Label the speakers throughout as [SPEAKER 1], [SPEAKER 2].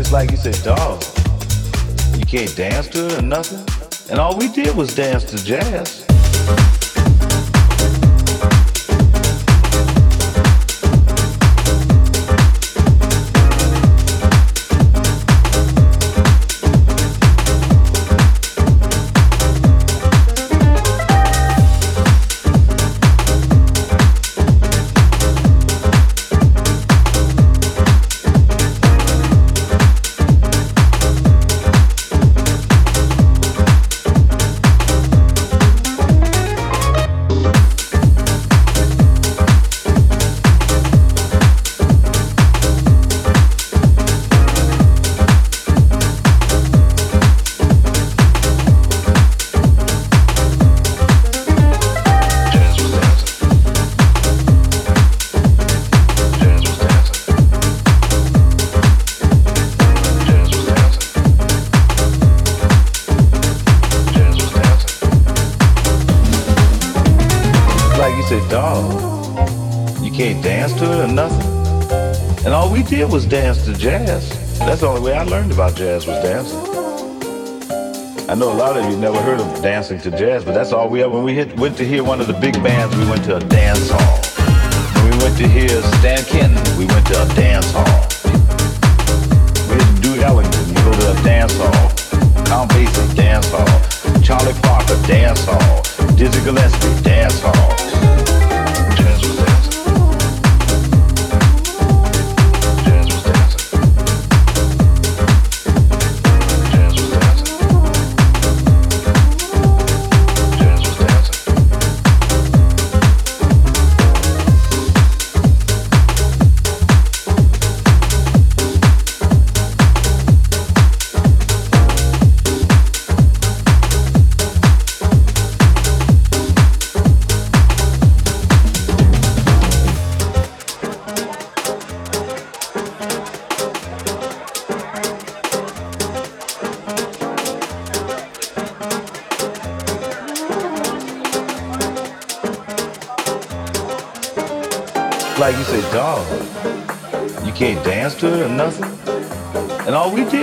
[SPEAKER 1] it's like you said, dog, you can't dance to it or nothing. And all we did was dance to jazz. Way I learned about jazz was dancing. I know a lot of you never heard of dancing to jazz, but that's all we ever. When we hit, went to hear one of the big bands, we went to a dance hall. When we went to hear Stan Kenton, we went to a dance hall. We hit Duke Ellington, we go to a dance hall. Count Basie, dance hall. Charlie Parker, dance hall. Dizzy Gillespie, dance hall.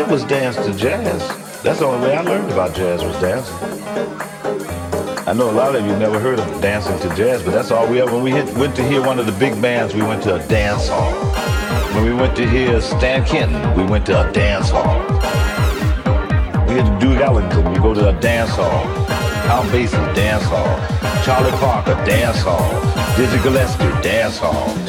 [SPEAKER 1] Did was dance to jazz. That's the only way I learned about jazz was dancing. I know a lot of you never heard of dancing to jazz, but that's all we ever. When we hit, went to hear one of the big bands, we went to a dance hall. When we went to hear Stan Kenton, we went to a dance hall. We had to Duke Ellington, we go to a dance hall. Count Basie, dance hall. Charlie Parker, dance hall. Dizzy Gillespie, dance hall.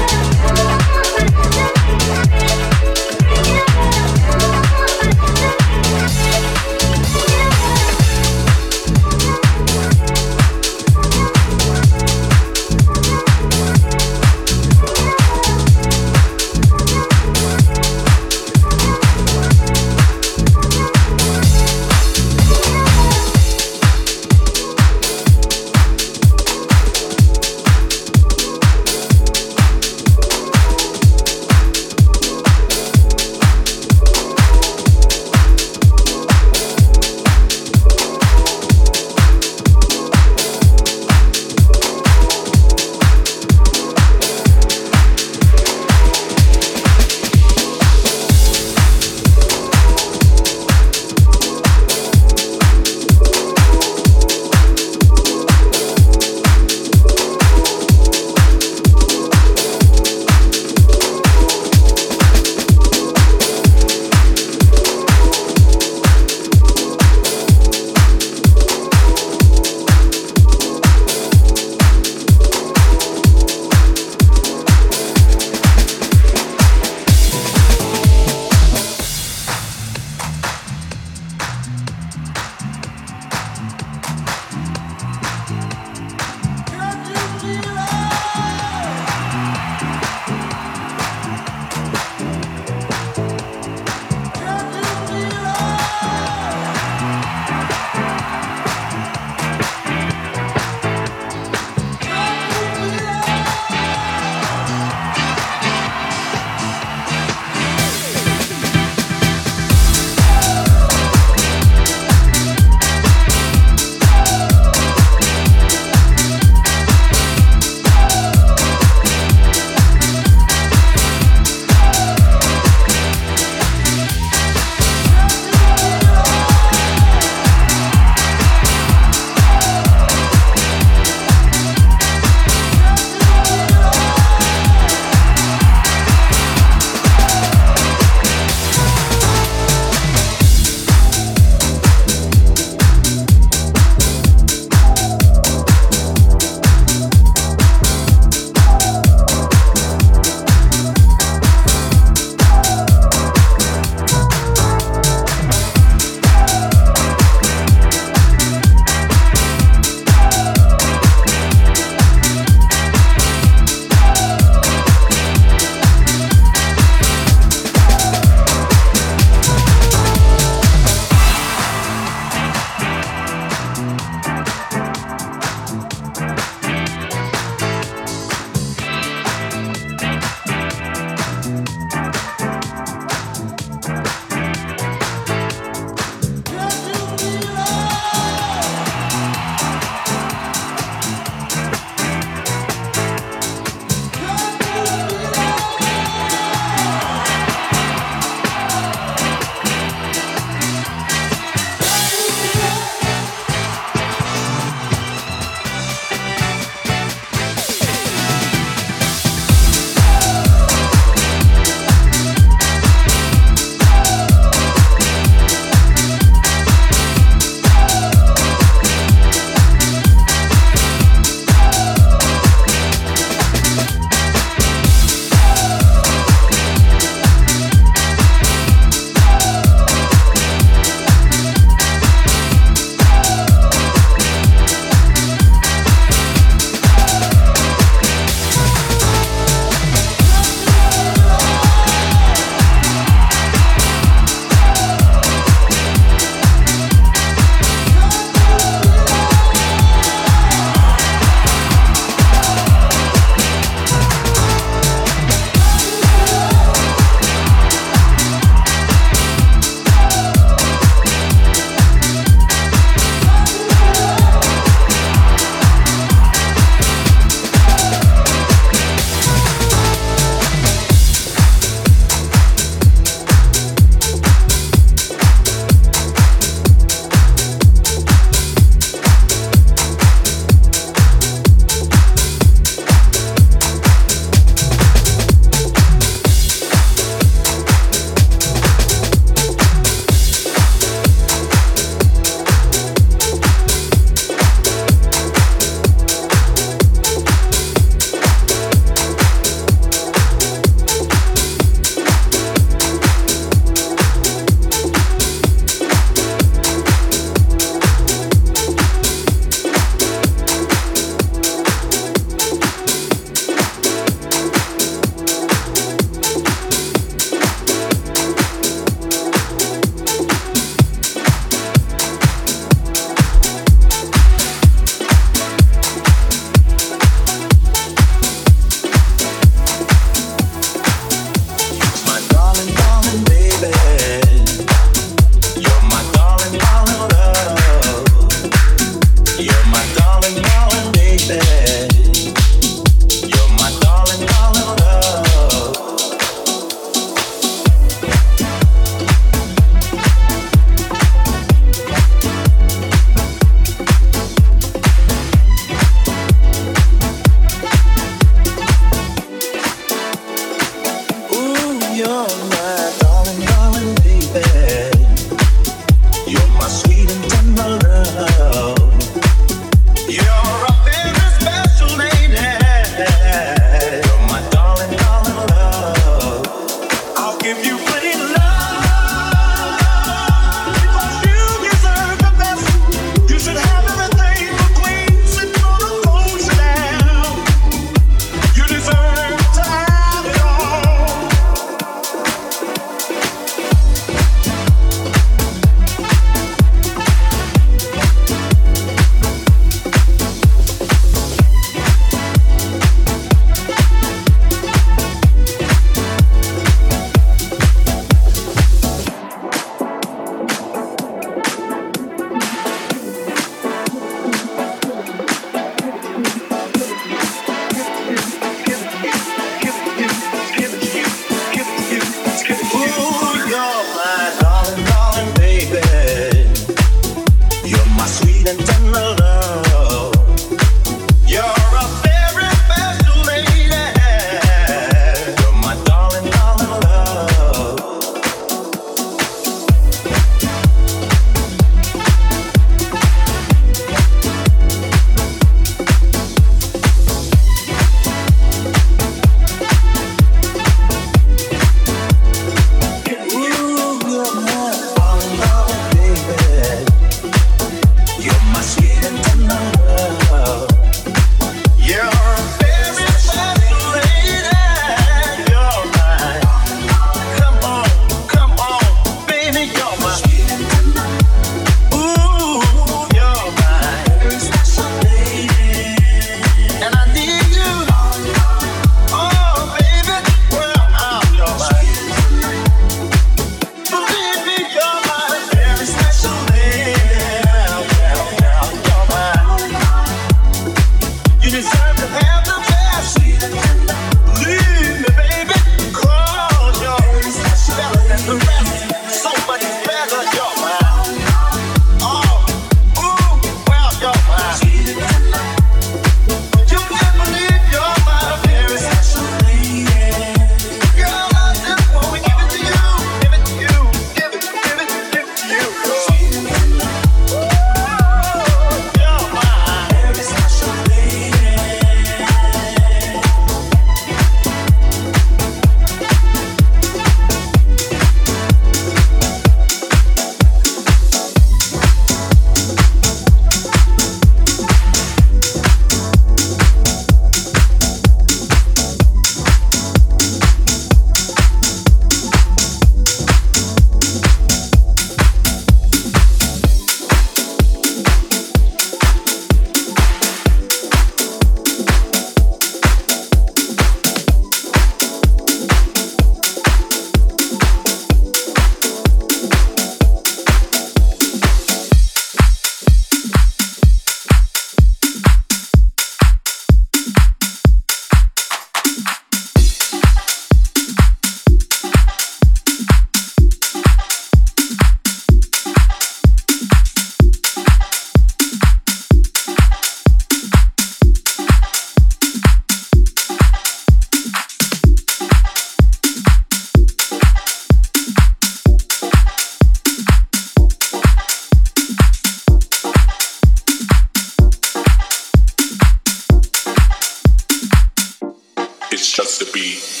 [SPEAKER 2] Now move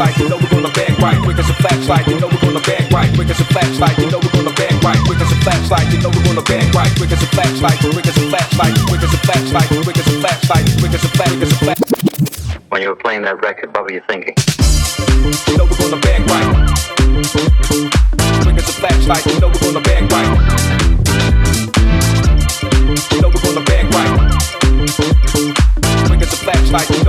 [SPEAKER 3] you know we're gonna right, quick as a flashlight, you know we're gonna right, quick as a flashlight, you know we're gonna right, quick as a flashlight, you know we're gonna right, quick as a flashlight, quick as a flashlight, quick as a flashlight, quick as a flashlight, quick as a quick as a.
[SPEAKER 4] When you were playing that record, what were you thinking?
[SPEAKER 3] You know we're gonna right. Quick as a flashlight, you know we're gonna right. You know we're gonna right. Quick as a flashlight.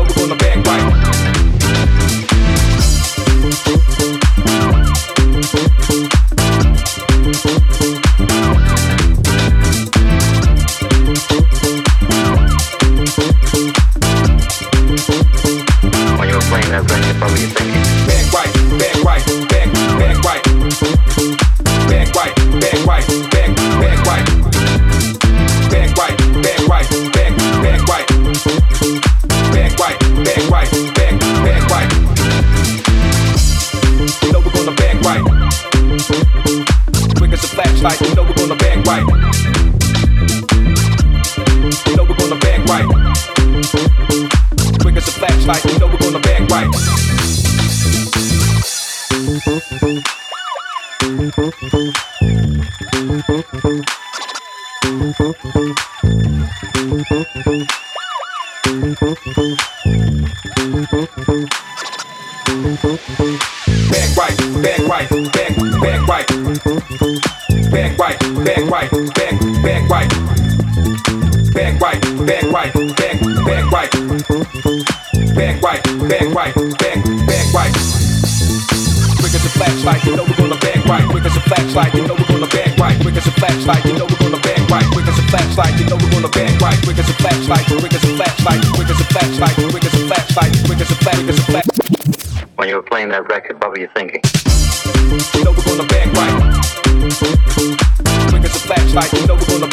[SPEAKER 3] like you know back right, back, back right. Back right, back right, back, back right. Back right, back right, back, back right. Quick as a flashlight, you know we're gonna back right. Quick as a flashlight, you know we're gonna back right. Quick as a flashlight, you know we're gonna back right. Quick as a flashlight, you know we're gonna back right. Quick as a flashlight, quick as a flashlight, quick as a flashlight, quick as a flashlight, quick as a flashlight, quick as a flashlight.
[SPEAKER 4] When you were playing that record, what were you thinking?
[SPEAKER 3] like you know we're gonna